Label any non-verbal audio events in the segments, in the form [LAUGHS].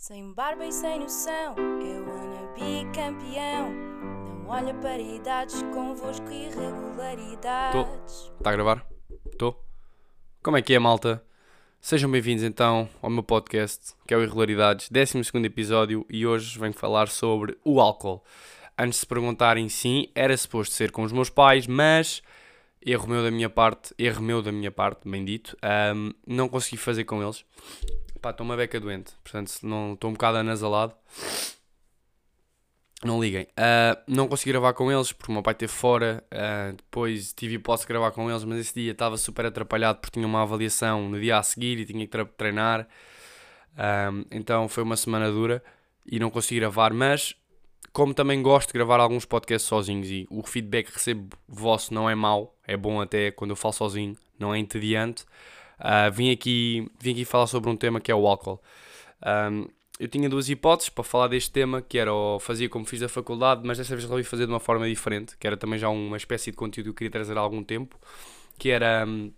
Sem barba e sem noção, eu wanna be campeão. Não olha para idades, convosco irregularidades. Está a gravar? Estou? Como é que é, malta? Sejam bem-vindos então ao meu podcast, que é o Irregularidades, 12 episódio, e hoje venho falar sobre o álcool. Antes de se perguntarem sim, era suposto ser com os meus pais, mas erro meu da minha parte, erro meu da minha parte, bem dito, ahm, não consegui fazer com eles. Pá, estou uma beca doente, portanto estou um bocado anasalado. Não liguem. Ah, não consegui gravar com eles porque o meu pai esteve fora. ah, depois tive de gravar com eles, mas esse dia estava super atrapalhado porque tinha uma avaliação no dia a seguir e tinha que treinar. Ah, então foi uma semana dura e não consegui gravar. Mas, como também gosto de gravar alguns podcasts sozinhos e o feedback que recebo vosso não é mau, é bom até quando eu falo sozinho, não é entediante. Ah, vim, aqui, vim aqui falar sobre um tema que é o álcool. Um, eu tinha duas hipóteses para falar deste tema, que era ou fazia como fiz da faculdade, mas dessa vez resolvi fazer de uma forma diferente, que era também já uma espécie de conteúdo que eu queria trazer há algum tempo, que era... hum,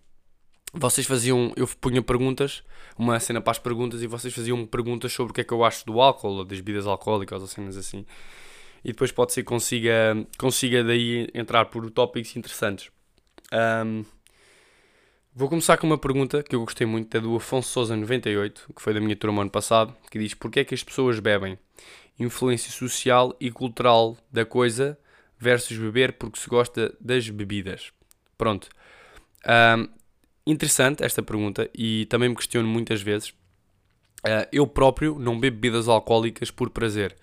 vocês faziam, eu punha perguntas, uma cena para as perguntas, e vocês faziam perguntas sobre o que é que eu acho do álcool, ou das bebidas alcoólicas, ou cenas assim. E depois pode ser que consiga, consiga daí entrar por tópicos interessantes. Um, Vou começar com uma pergunta que eu gostei muito, é do Afonso Souza 98, que foi da minha turma ano passado, que diz: Porquê é que as pessoas bebem? Influência social e cultural da coisa versus beber porque se gosta das bebidas. Pronto. Ahm, interessante esta pergunta e também me questiono muitas vezes. Ah, eu próprio não bebo bebidas alcoólicas por prazer.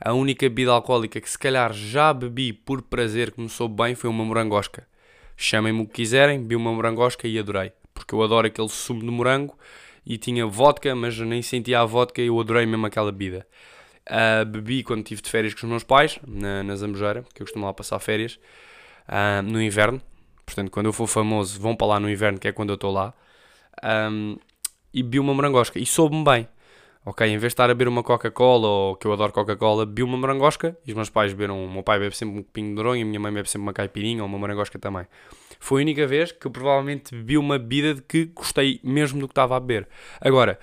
A única bebida alcoólica que se calhar já bebi por prazer que me soube bem foi uma morangosca. Chamem-me o que quiserem, bebi uma morangosca e adorei. Porque eu adoro aquele sumo de morango e tinha vodka, mas nem sentia a vodka e eu adorei mesmo aquela bebida. Ah, bebi quando estive de férias com os meus pais, na, na Zambujeira, que eu costumo lá passar férias, ah, no inverno. Portanto, quando eu for famoso, vão para lá no inverno, que é quando eu estou lá. Ahm, e bebi uma morangosca e soube-me bem. Ok, em vez de estar a beber uma Coca-Cola, ou que eu adoro Coca-Cola, bebi uma morangosca e os meus pais beberam. O meu pai bebe sempre um pinho de doronho e a minha mãe bebe sempre uma caipirinha ou uma morangosca também. Foi a única vez que eu provavelmente bebi uma bebida de que gostei mesmo do que estava a beber. Agora,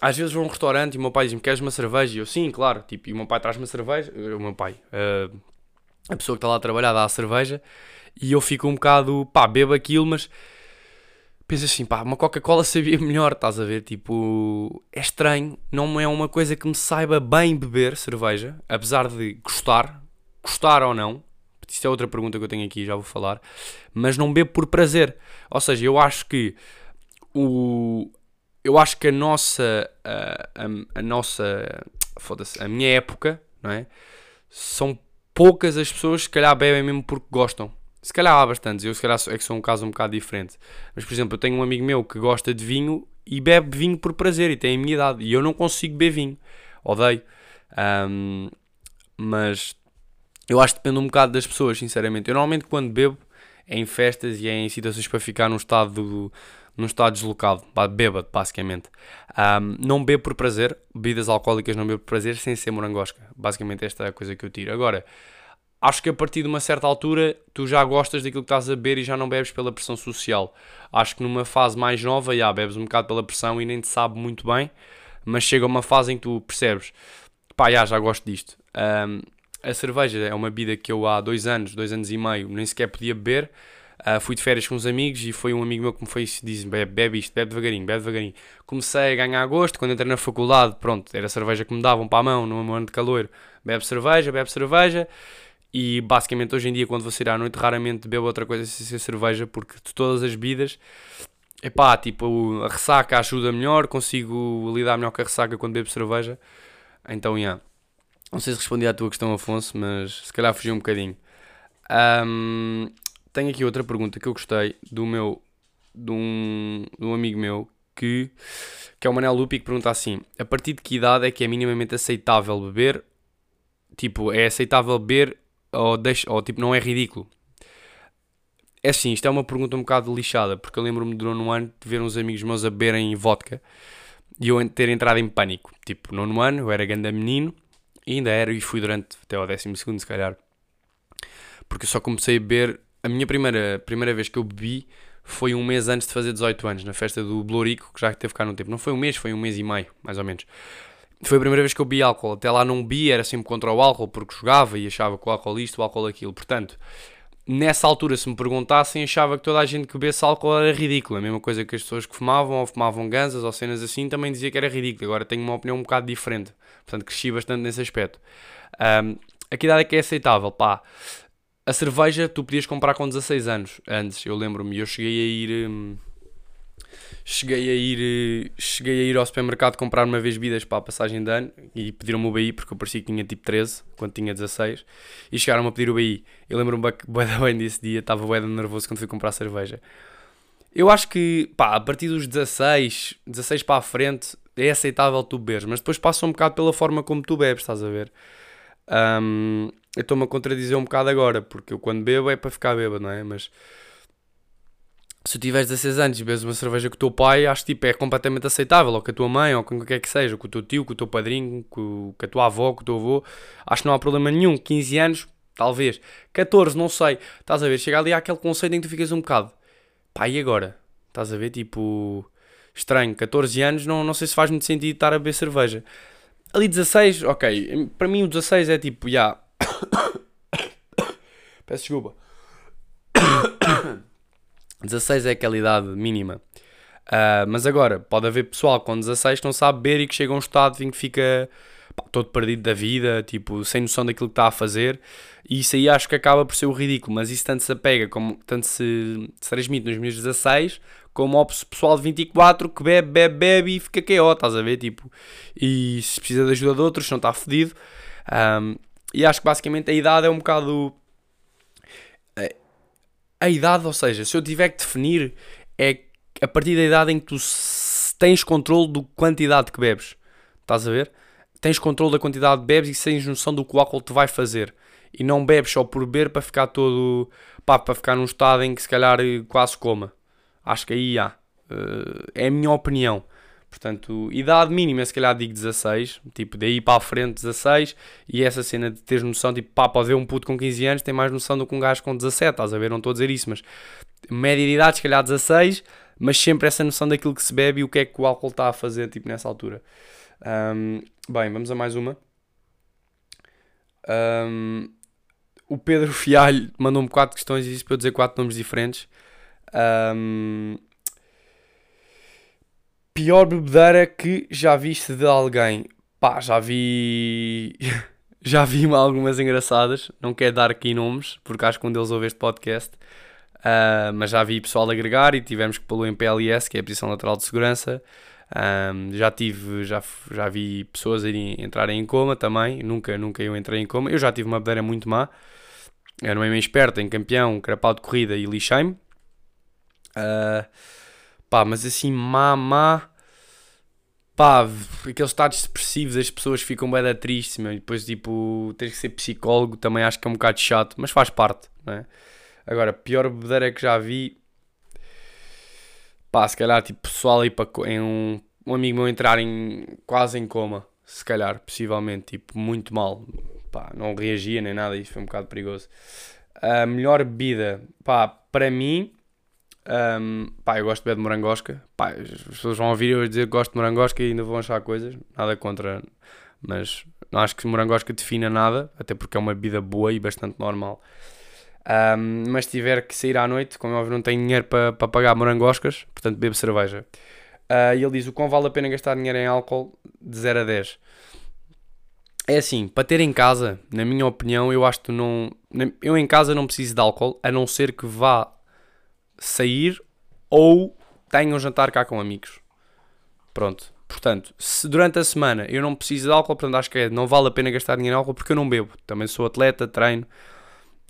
às vezes vou a um restaurante e o meu pai diz-me: Queres uma cerveja? E eu, sim, claro. Tipo, e o meu pai traz-me cerveja. O meu pai, eh, a pessoa que está lá a trabalhar, dá a cerveja. E eu fico um bocado, pá, bebo aquilo, mas penso assim, pá, uma Coca-Cola sabia melhor, estás a ver? Tipo, é estranho, não é uma coisa que me saiba bem beber cerveja, apesar de gostar, gostar ou não. Isto é outra pergunta que eu tenho aqui, já vou falar. Mas não bebo por prazer. Ou seja, eu acho que o. Eu acho que a nossa. A, a, a nossa. Foda-se, a minha época, não é? São poucas as pessoas que se calhar bebem mesmo porque gostam. Se calhar há bastantes, eu se calhar é que sou um caso um bocado diferente. Mas, por exemplo, eu tenho um amigo meu que gosta de vinho e bebe vinho por prazer e tem a minha idade. E eu não consigo beber vinho. Odeio. Ahm, mas eu acho que depende um bocado das pessoas, sinceramente. Eu normalmente quando bebo é em festas e é em situações para ficar num estado, num estado deslocado, bêbado, basicamente. Ahm, não bebo por prazer, bebidas alcoólicas não bebo por prazer, sem ser morangosca. Basicamente esta é a coisa que eu tiro. Agora, acho que a partir de uma certa altura tu já gostas daquilo que estás a beber e já não bebes pela pressão social. Acho que numa fase mais nova, já bebes um bocado pela pressão e nem te sabe muito bem, mas chega uma fase em que tu percebes, pá, já, já gosto disto. Ahm, a cerveja é uma bebida que eu há dois anos, dois anos e meio, nem sequer podia beber. Ah, fui de férias com uns amigos e foi um amigo meu que me foi disse bebe, bebe isto, bebe devagarinho, bebe devagarinho. Comecei a ganhar gosto, quando entrei na faculdade, pronto, era a cerveja que me davam para a mão, no ano de calor. Bebe cerveja, bebe cerveja. E basicamente hoje em dia, quando vou sair à noite, raramente bebo outra coisa sem ser cerveja, porque de todas as bebidas, epá, tipo, a ressaca ajuda melhor, consigo lidar melhor com a ressaca quando bebo cerveja. Então, yeah. Não sei se respondi à tua questão, Afonso, mas se calhar fugi um bocadinho. Ahm, tenho aqui outra pergunta que eu gostei do meu, de um, de um amigo meu que, que é o Manel Lupi que pergunta assim: a partir de que idade é que é minimamente aceitável beber? Tipo, é aceitável beber ou, deixa, ou tipo, não é ridículo? É assim, isto é uma pergunta um bocado lixada, porque eu lembro-me do nono ano de ver uns amigos meus a beberem vodka e eu ter entrado em pânico. Tipo, nono ano, eu era ganda menino, e ainda era, e fui durante até ao décimo segundo, se calhar. Porque eu só comecei a beber, a minha primeira, primeira vez que eu bebi foi um mês antes de fazer 18 anos, na festa do Blorico, que já teve cá no tempo. Não foi um mês, foi um mês e meio, mais ou menos. Foi a primeira vez que eu bebi álcool. Até lá não bebi, era sempre contra o álcool, porque jogava e achava que o álcool isto, o álcool aquilo. Portanto, nessa altura, se me perguntassem, achava que toda a gente que bebesse álcool era ridículo. A mesma coisa que as pessoas que fumavam ou fumavam ganzas ou cenas assim também dizia que era ridículo. Agora tenho uma opinião um bocado diferente. Portanto, cresci bastante nesse aspecto. Um, a que idade é que é aceitável? Pá, a cerveja tu podias comprar com 16 anos. Antes, eu lembro-me, eu cheguei a ir. Hum, cheguei a ir cheguei a ir ao supermercado comprar uma vez bebidas para a passagem de ano e pediram-me o BI porque eu parecia que tinha tipo 13 quando tinha 16 e chegaram-me a pedir o BI eu lembro-me bem, [LAUGHS] bem desse dia estava bem nervoso quando fui comprar cerveja. Eu acho que pá, a partir dos 16 16 para a frente é aceitável tu beberes mas depois passa um bocado pela forma como tu bebes estás a ver? Um, eu estou-me a contradizer um bocado agora porque eu quando bebo é para ficar bêbado não é? Mas se tiveres 16 anos e bebes uma cerveja com o teu pai, acho que tipo, é completamente aceitável, ou com a tua mãe, ou com o que quer que seja, com o teu tio, com o teu padrinho, com, com a tua avó, com o teu avô, acho que não há problema nenhum. 15 anos, talvez. 14, não sei. Estás a ver? Chega ali àquele conceito em que tu ficas um bocado. Pá, e agora? Estás a ver? Tipo, estranho. 14 anos, não, não sei se faz muito sentido estar a beber cerveja. Ali 16, ok. Para mim o 16 é tipo, já. Yeah. [COUGHS] Peço desculpa. 16 é aquela idade mínima. Uh, mas agora, pode haver pessoal com 16 que não sabe beber e que chega a um estado em que fica pá, todo perdido da vida, tipo, sem noção daquilo que está a fazer. E isso aí acho que acaba por ser o ridículo. Mas isso tanto se apega, como, tanto se, se transmite nos meus 16, como ao pessoal de 24 que bebe, bebe, bebe e fica KO, estás a ver? Tipo, e se precisa de ajuda de outros, não está fodido. Um, e acho que basicamente a idade é um bocado a idade, ou seja, se eu tiver que definir, é a partir da idade em que tu tens controle do quantidade que bebes. Estás a ver? Tens controle da quantidade de bebes e tens noção do que o álcool te vai fazer. E não bebes só por beber para ficar todo. Pá, para ficar num estado em que se calhar quase coma. Acho que aí há. Uh, é a minha opinião. Portanto, idade mínima, se calhar digo 16, tipo, daí para a frente 16, e essa cena de teres noção, tipo, pá, pode ver um puto com 15 anos, tem mais noção do que um gajo com 17, estás a ver? Não estou a dizer isso, mas média de idade, se calhar 16, mas sempre essa noção daquilo que se bebe e o que é que o álcool está a fazer, tipo, nessa altura. Um, bem, vamos a mais uma. Um, o Pedro [LAUGHS] Fialho mandou-me quatro questões e disse para eu dizer quatro nomes diferentes. Um, Pior bebedeira que já viste de alguém? Pá, já vi. [LAUGHS] já vi algumas engraçadas. Não quero dar aqui nomes, porque acho que um deles ouve este podcast. Uh, mas já vi pessoal agregar e tivemos que pô-lo em PLS, que é a posição lateral de segurança. Um, já tive, já, já vi pessoas irem, entrarem em coma também. Nunca, nunca eu entrei em coma. Eu já tive uma bebedeira muito má. Era uma meio esperta em campeão, crapado de corrida e lixei-me. Uh, Pá, mas assim, má, má. Pá, aqueles estados depressivos, as pessoas ficam bem tristes, meu, e depois, tipo, tens que ser psicólogo, também acho que é um bocado chato, mas faz parte, não é? Agora, pior bebedeira que já vi. Pá, se calhar, tipo, pessoal aí para em um, um amigo meu entrar em, quase em coma, se calhar, possivelmente, tipo, muito mal. Pá, não reagia nem nada, isso foi um bocado perigoso. A melhor bebida, pá, para mim, um, pá, eu gosto beber de morangosca. Pá, as pessoas vão ouvir eu dizer que gosto de morangosca e ainda vão achar coisas. Nada contra, mas não acho que morangosca defina nada, até porque é uma bebida boa e bastante normal. Um, mas tiver que sair à noite, como é óbvio, não tenho dinheiro para pa pagar morangoscas, portanto bebo cerveja. Uh, e ele diz: o quão vale a pena gastar dinheiro em álcool de 0 a 10? É assim, para ter em casa, na minha opinião, eu acho que não. Eu em casa não preciso de álcool, a não ser que vá sair ou tenho um jantar cá com amigos. Pronto. Portanto, se durante a semana eu não preciso de álcool, portanto acho que é, não vale a pena gastar dinheiro em álcool porque eu não bebo. Também sou atleta, treino.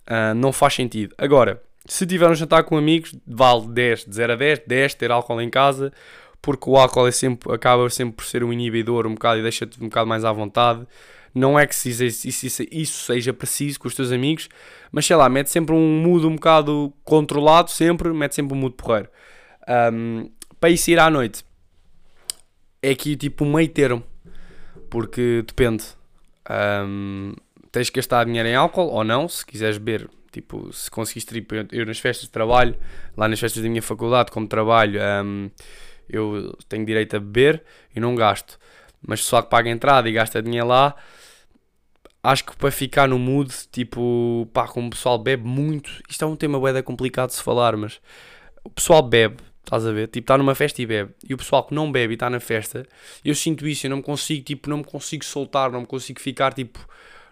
Uh, não faz sentido. Agora, se tiver um jantar com amigos, vale 10, de 0 a 10, 10 ter álcool em casa, porque o álcool é sempre, acaba sempre por ser um inibidor um bocado e deixa-te um bocado mais à vontade. Não é que isso, isso, isso seja preciso com os teus amigos, mas sei lá, mete sempre um mood um bocado controlado, sempre, mete sempre um mood porreiro. Um, para isso ir à noite, é aqui tipo meio termo, porque depende. Um, tens que gastar dinheiro em álcool ou não, se quiseres beber. Tipo, se conseguiste, tipo, eu nas festas de trabalho, lá nas festas da minha faculdade, como trabalho, um, eu tenho direito a beber e não gasto. mas pessoal que paga entrada e gasta dinheiro lá, acho que para ficar no mood, tipo, pá, como o pessoal bebe muito, isto é um tema bem complicado de se falar, mas o pessoal bebe, estás a ver? Tipo, está numa festa e bebe, e o pessoal que não bebe e está na festa, eu sinto isso, eu não me consigo, tipo, não me consigo soltar, não me consigo ficar, tipo,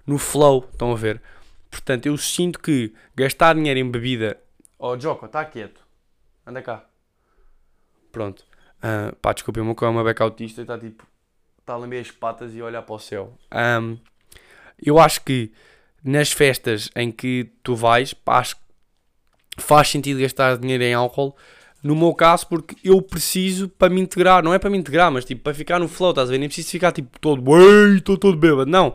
no flow, estão a ver? Portanto, eu sinto que gastar dinheiro em bebida. Oh, Joko, está quieto. Anda cá. Pronto. Uh, pá, desculpa, o meu cão é uma beca autista e está tipo. Está a lamber as patas e olhar para o céu. Um, eu acho que nas festas em que tu vais, pá, acho que faz sentido gastar dinheiro em álcool. No meu caso, porque eu preciso para me integrar, não é para me integrar, mas tipo para ficar no flow, estás a ver? Nem preciso ficar tipo todo, ei, estou todo bêbado, não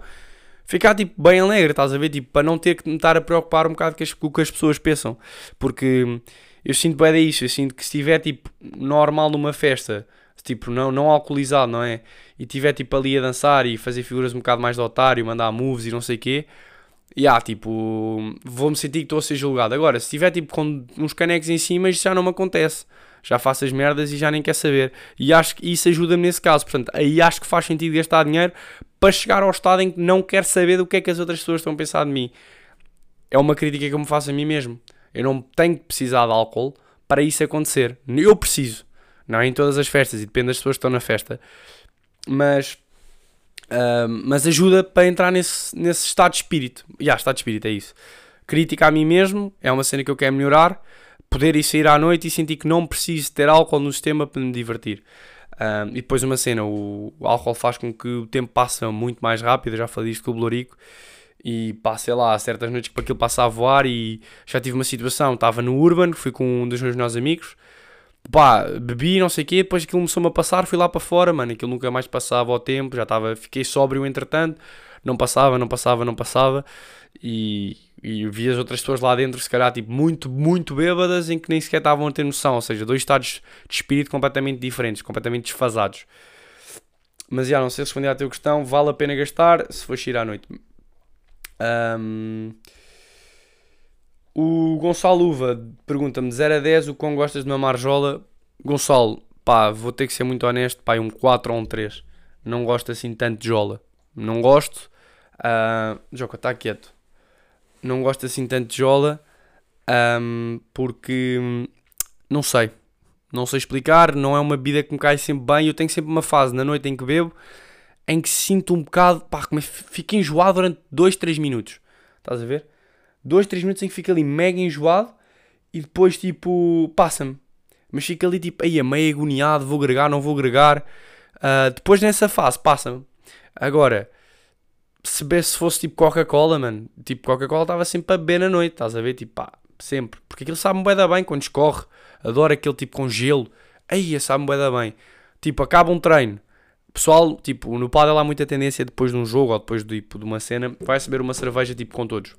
ficar tipo bem alegre, estás a ver? Tipo, para não ter que me estar a preocupar um bocado com o que as pessoas pensam. Porque eu sinto bem isso, eu sinto que se estiver tipo normal numa festa, tipo não, não alcoolizado, não é? E estiver tipo ali a dançar e fazer figuras um bocado mais de otário, mandar moves e não sei o quê. E yeah, tipo, vou-me sentir que estou a ser julgado. Agora, se estiver tipo com uns canecos em cima, isso já não me acontece. Já faço as merdas e já nem quer saber. E acho que isso ajuda-me nesse caso. Portanto, aí acho que faz sentido gastar dinheiro para chegar ao estado em que não quero saber do que é que as outras pessoas estão a pensar de mim. É uma crítica que eu me faço a mim mesmo. Eu não tenho que precisar de álcool para isso acontecer. Eu preciso. Não é em todas as festas e depende das pessoas que estão na festa. Mas, mas ajuda para entrar nesse, nesse estado de espírito. Já, yeah, estado de espírito, é isso. Crítica a mim mesmo, é uma cena que eu quero melhorar. Poder ir sair à noite e sentir que não preciso ter álcool no sistema para me divertir. Um, e depois uma cena, o, o, álcool faz com que o tempo passe muito mais rápido, eu já falei isto com o Blorico, e pá, sei lá, certas noites que aquilo passa a voar e já tive uma situação, estava no Urban, fui com um dos meus melhores amigos, pá, bebi, não sei o quê, depois aquilo começou-me a passar, fui lá para fora, mano, aquilo nunca mais passava ao tempo, já estava, fiquei sóbrio entretanto, não passava, não passava, não passava, e, e vi as outras pessoas lá dentro, se calhar, tipo, muito, muito bêbadas, em que nem sequer estavam a ter noção. Ou seja, dois estados de espírito completamente diferentes, completamente desfasados. Mas já, não sei responder à tua questão. Vale a pena gastar se for ir à noite. Um... O Gonçalo Uva pergunta-me: 0 a 10, o quão gostas de uma marjola? Gonçalo, pá, vou ter que ser muito honesto, pá, um 4 ou um 3. Não gosto assim tanto de jola. Não gosto. Uh... Joca, está quieto não gosto assim tanto de jola um, porque não sei, não sei explicar, não é uma bebida que me cai sempre bem. Eu tenho sempre uma fase na noite em que bebo em que sinto um bocado, pá, fico enjoado durante 2, 3 minutos. Estás a ver? 2, 3 minutos em que fico ali mega enjoado e depois tipo passa-me. Mas fico ali tipo, aí, meio agoniado, vou agregar, não vou agregar. Uh, depois nessa fase passa-me. Agora, se, se fosse tipo Coca-Cola, mano, tipo Coca-Cola estava sempre a beber na noite, estás a ver? Tipo, pá, sempre. Porque aquilo sabe-me bem da bem quando escorre. Adoro aquele tipo com gelo. Aí, sabe-me bem da bem. Tipo, acaba um treino. Pessoal, tipo, no padel há muita tendência depois de um jogo ou depois de, tipo, de uma cena, vai beber uma cerveja tipo com todos.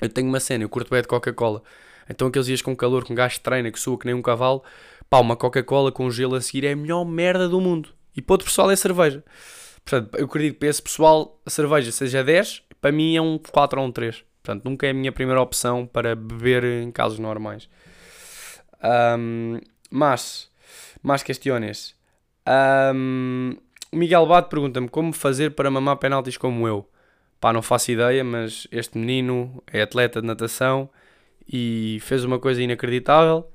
Eu tenho uma cena, eu curto bem de Coca-Cola. Então aqueles dias com calor, com gás de treina, que sua que nem um cavalo, pá, uma Coca-Cola com gelo a seguir é a melhor merda do mundo. E para outro pessoal é cerveja. Portanto, eu acredito que para esse pessoal a cerveja seja 10, para mim é um 4 ou um 3. Portanto, nunca é a minha primeira opção para beber em casos normais. Um, mas, mais questões. Um, o Miguel Bate pergunta-me como fazer para mamar penaltis como eu. Pá, não faço ideia, mas este menino é atleta de natação e fez uma coisa inacreditável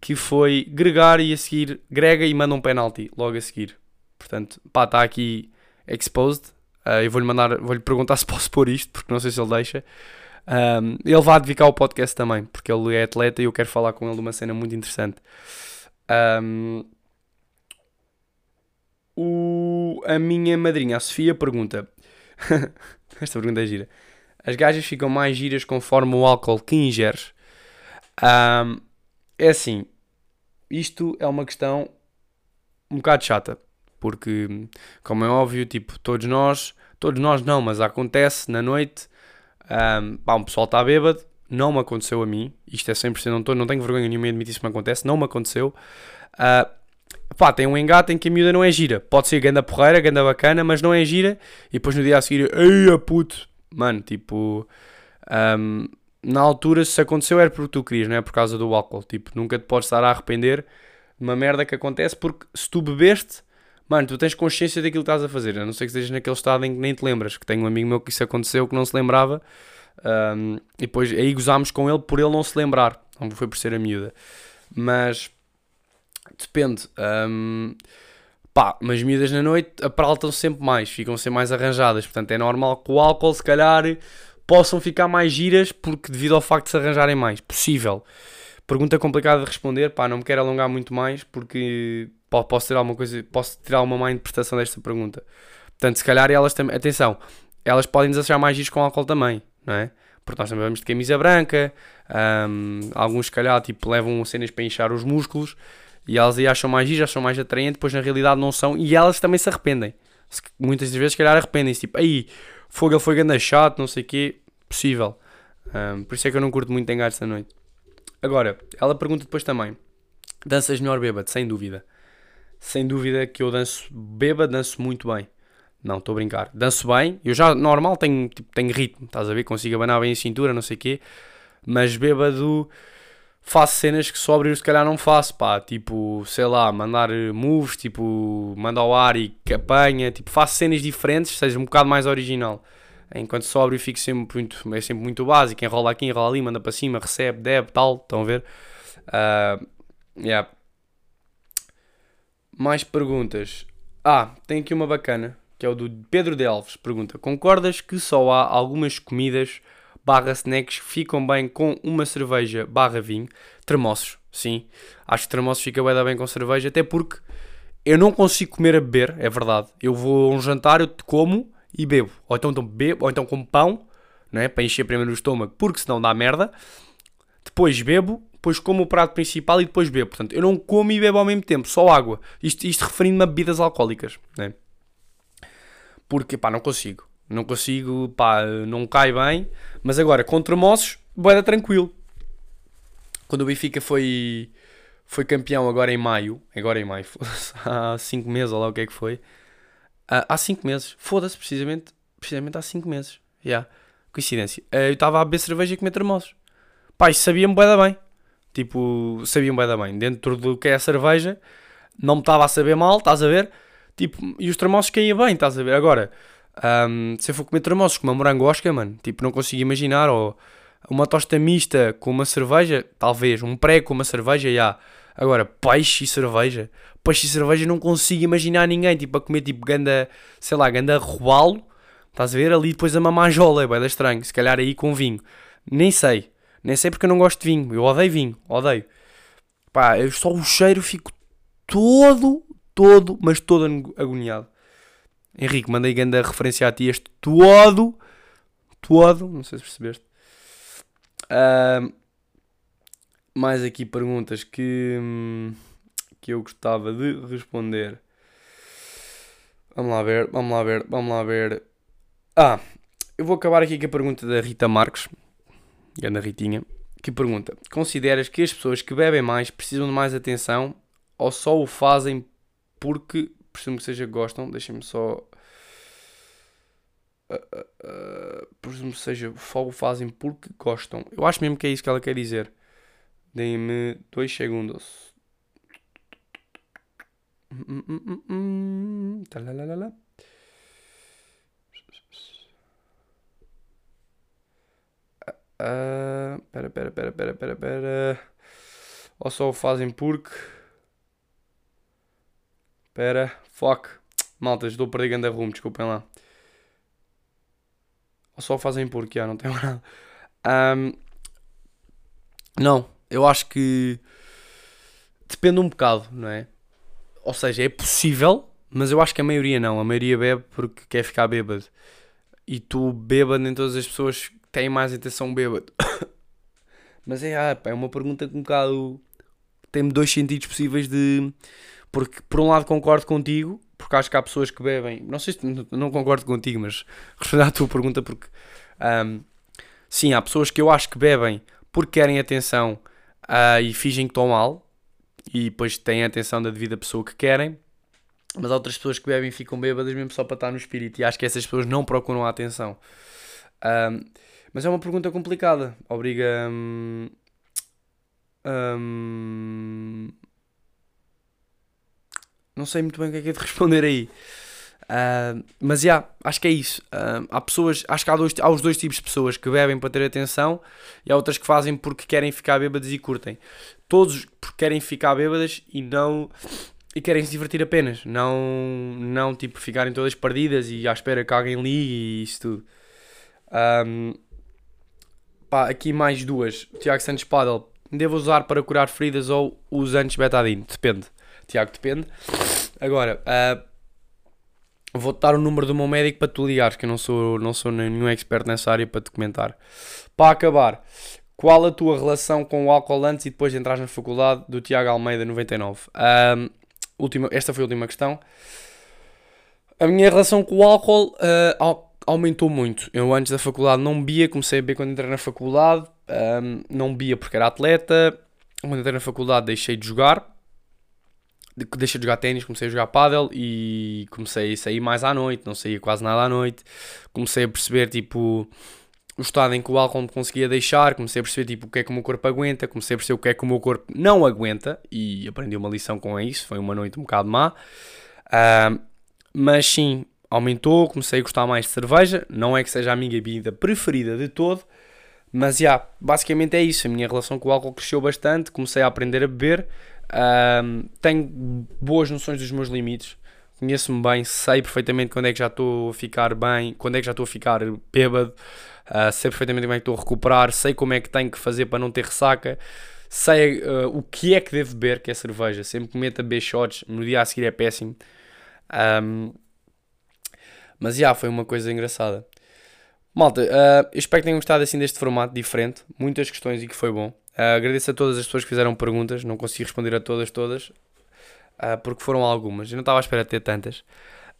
que foi gregar e a seguir grega e manda um penalti logo a seguir. Portanto, pá, está aqui exposed. Uh, eu vou-lhe mandar, vou-lhe perguntar [LAUGHS] se posso pôr isto, porque não sei se ele deixa. Um, ele vai dedicar o podcast também, porque ele é atleta e eu quero falar com ele de uma cena muito interessante. Um, o, a minha madrinha, a Sofia, pergunta: [LAUGHS] Esta pergunta é gira. As gajas ficam mais giras conforme o álcool que ingeres? Um, é assim, isto é uma questão um bocado chata porque, como é óbvio, tipo, todos nós, todos nós não, mas acontece na noite, um, pá, um pessoal está bêbado, não me aconteceu a mim, isto é 100%, não, tô, não tenho vergonha nenhuma em admitir isso me acontece, não me aconteceu. Uh, pá, tem um engate em que a miúda não é gira, pode ser ganda porreira, ganda bacana, mas não é gira, e depois no dia a seguir, ei, puto, mano, tipo, um, na altura, se aconteceu era porque tu querias, não é por causa do álcool, tipo, nunca te podes estar a arrepender de uma merda que acontece, porque se tu bebeste Mano, tu tens consciência daquilo que estás a fazer, a não ser que estejas naquele estado em que nem te lembras. Que tenho um amigo meu que isso aconteceu, que não se lembrava, um, e depois aí gozámos com ele por ele não se lembrar. Não foi por ser a miúda. Mas depende. Um, pá, mas miúdas na noite apraltam sempre mais, ficam sempre mais arranjadas. Portanto, é normal que o álcool, se calhar, possam ficar mais giras porque devido ao facto de se arranjarem mais. Possível. Pergunta complicada de responder, pá, não me quero alongar muito mais porque posso ter alguma coisa, posso tirar uma má interpretação desta pergunta. Portanto, se calhar elas também, atenção, elas podem nos achar mais giros com álcool também, não é? Porque nós também vamos de camisa branca, alguns se calhar tipo, levam cenas para inchar os músculos e elas aí acham mais giros, acham mais atraentes, depois na realidade não são e elas também se arrependem. Muitas vezes, se calhar, arrependem-se, tipo, aí, fogo, ele foi grande chato, não sei o quê, possível. Um, por isso é que eu não curto muito engajar esta noite. Agora, ela pergunta depois também: danças melhor bêbado? Sem dúvida. Sem dúvida que eu danço bêbado, danço muito bem. Não, estou a brincar. Danço bem. Eu já, normal, tenho, tipo, tenho ritmo, estás a ver? Consigo abanar bem a cintura, não sei o quê. Mas bêbado, faço cenas que sóbrio se calhar não faço, pá. Tipo, sei lá, mandar moves, tipo, manda ao ar e que apanha. Tipo, faço cenas diferentes, seja um bocado mais original. Enquanto sóbrio fico sempre muito, é sempre muito básico, enrola aqui, enrola ali, manda para cima, recebe, deb, tal, estão a ver? Uh, yeah. Mais perguntas. Ah, tem aqui uma bacana, que é o do Pedro de Alves. Pergunta, concordas que só há algumas comidas barra snacks ficam bem com uma cerveja barra vinho? Termossos, sim. Acho que termossos fica bem, bem com cerveja, até porque eu não consigo comer a beber, é verdade. Eu vou a um jantar, eu como e bebo. Ou então, então bebo, ou então como pão, né, para encher primeiro o estômago, porque senão dá merda. Depois bebo, depois como o prato principal e depois bebo. Portanto, eu não como e bebo ao mesmo tempo, só água. Isto, isto referindo-me a bebidas alcoólicas, né? Porque, pá, não consigo. Não consigo, pá, não cai bem. Mas agora, com tremoços, boeda tranquilo. Quando o Benfica foi, foi campeão agora em maio, agora em maio, [LAUGHS] há 5 meses ou lá o que é que foi, Uh, há 5 meses. Foda-se, precisamente, precisamente há 5 meses. Yeah. Coincidência. Uh, eu estava a beber cerveja e comer termoços. Pá, isso sabia-me bem bem. Tipo, sabia-me bem bem. Dentro do que é a cerveja, não me estava a saber mal, estás a ver? Tipo, e os termoços caíam bem, estás a ver? Agora, um, se eu for comer termoços com uma morango osca, mano, tipo, não consigo imaginar. Ou uma tosta mista com uma cerveja, talvez. Um pré com uma cerveja, já. Yeah. Agora, peixe e cerveja peixe e cerveja não consigo imaginar ninguém, tipo, a comer, tipo, ganda, sei lá, ganda robalo, estás a ver? Ali depois a mamajola, é bem estranho, se calhar aí com vinho. Nem sei, nem sei porque eu não gosto de vinho, eu odeio vinho, odeio. Pá, eu só o cheiro fico todo, todo, mas todo agoniado. Henrique, mandei ganda referência a ti este todo, todo, não sei se percebeste. Uh, mais aqui perguntas que... Hum, que eu gostava de responder. Vamos lá ver, vamos lá ver, vamos lá ver. Ah, eu vou acabar aqui com a pergunta da Rita Marques, Ana Ritinha, que pergunta: Consideras que as pessoas que bebem mais precisam de mais atenção ou só o fazem porque, presumo que seja gostam? Deixem-me só. Uh, uh, uh, presumo que seja só o fazem porque gostam. Eu acho mesmo que é isso que ela quer dizer. Deem-me dois segundos. Talalala. Uh, pera, pera, pera, pera, pera, pera. Ou só o fazem porque. Pera, fuck. Malta, estou a perder grande rumo, desculpem lá. Ou só fazem porque, ah, não tem [LAUGHS] nada. Um, não, eu acho que depende um bocado, não é? Ou seja, é possível, mas eu acho que a maioria não. A maioria bebe porque quer ficar bêbado. E tu, bêbado, nem todas as pessoas têm mais intenção bêbado. [COUGHS] mas é, ah, é uma pergunta que um bocado. tem dois sentidos possíveis de. Porque, por um lado, concordo contigo, porque acho que há pessoas que bebem. Não sei se não concordo contigo, mas [LAUGHS] responder à tua pergunta, porque. Um, sim, há pessoas que eu acho que bebem porque querem atenção uh, e fingem que estão mal e depois têm a atenção da devida pessoa que querem, mas há outras pessoas que bebem e ficam bêbadas mesmo só para estar no espírito, e acho que essas pessoas não procuram a atenção. Um, mas é uma pergunta complicada, obriga. Um, um, não sei muito bem o que é que é de [LAUGHS] responder aí. Uh, mas já, yeah, acho que é isso. Uh, há pessoas, acho que há, dois, há os dois tipos de pessoas que bebem para ter atenção e há outras que fazem porque querem ficar bêbadas e curtem. Todos porque querem ficar bêbadas e não. e querem se divertir apenas. Não, não tipo ficarem todas perdidas e à espera que alguém ligue e isso tudo. Um, pá, aqui mais duas. Tiago Santos Paddle. Devo usar para curar feridas ou os antes-betadine? Depende. Tiago, depende. Agora, uh, vou-te dar o número do meu médico para tu ligares, que eu não sou, não sou nenhum expert nessa área para te comentar. Para acabar, qual a tua relação com o álcool antes e depois de entrar na faculdade do Tiago Almeida 99? Um, última, esta foi a última questão. A minha relação com o álcool uh, aumentou muito. Eu antes da faculdade não bebia, comecei a beber quando entrei na faculdade. Um, não bebia porque era atleta. Quando entrei na faculdade deixei de jogar deixei de jogar ténis, comecei a jogar pádel e comecei a sair mais à noite, não saía quase nada à noite. Comecei a perceber, tipo, o estado em que o álcool me conseguia deixar, comecei a perceber, tipo, o que é que o meu corpo aguenta, comecei a perceber o que é que o meu corpo não aguenta e aprendi uma lição com isso, foi uma noite um bocado má. Uh, mas sim, aumentou, comecei a gostar mais de cerveja, não é que seja a minha bebida preferida de todo, mas já, yeah, basicamente é isso, a minha relação com o álcool cresceu bastante, comecei a aprender a beber, um, tenho boas noções dos meus limites, conheço-me bem, sei perfeitamente quando é que já estou a ficar bem, quando é que já estou a ficar bêbado, uh, sei perfeitamente como é que estou a recuperar, sei como é que tenho que fazer para não ter ressaca, sei uh, o que é que devo beber, que é cerveja. Sempre que meto shots, no dia a seguir é péssimo. Um, mas já, yeah, foi uma coisa engraçada. Malta, uh, eu espero que tenham gostado assim deste formato diferente, muitas questões e que foi bom. Uh, agradeço a todas as pessoas que fizeram perguntas, não consegui responder a todas, todas, uh, porque foram algumas, eu não estava à espera de ter tantas.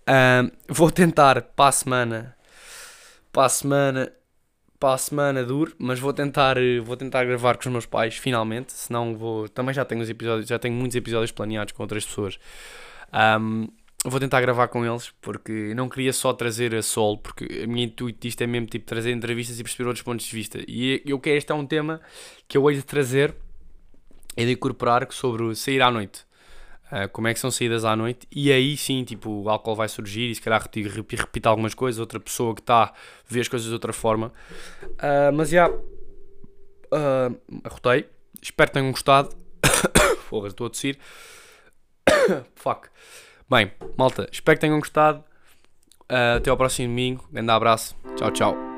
Uh, vou tentar para a semana, para a semana, para a semana duro, mas vou tentar, vou tentar gravar com os meus pais, finalmente, senão vou, também já tenho os episódios, já tenho muitos episódios planeados com outras pessoas. Um, vou tentar gravar com eles porque não queria só trazer a sol, porque a minha intuito disto é mesmo tipo trazer entrevistas e perceber outros pontos de vista. E eu quero, este é um tema que eu hei de trazer e de incorporar sobre sair à noite. Uh, como é que são saídas à noite e aí sim, tipo, o álcool vai surgir e se calhar repita algumas coisas, outra pessoa que está vê as coisas de outra forma. Uh, mas já, uh, arrotei. Espero que tenham gostado. [COUGHS] Porra, estou a tossir. [COUGHS] Fuck. Bem, malta, espero que tenham gostado. Uh, até ao próximo domingo. Grande abraço. Tchau, tchau.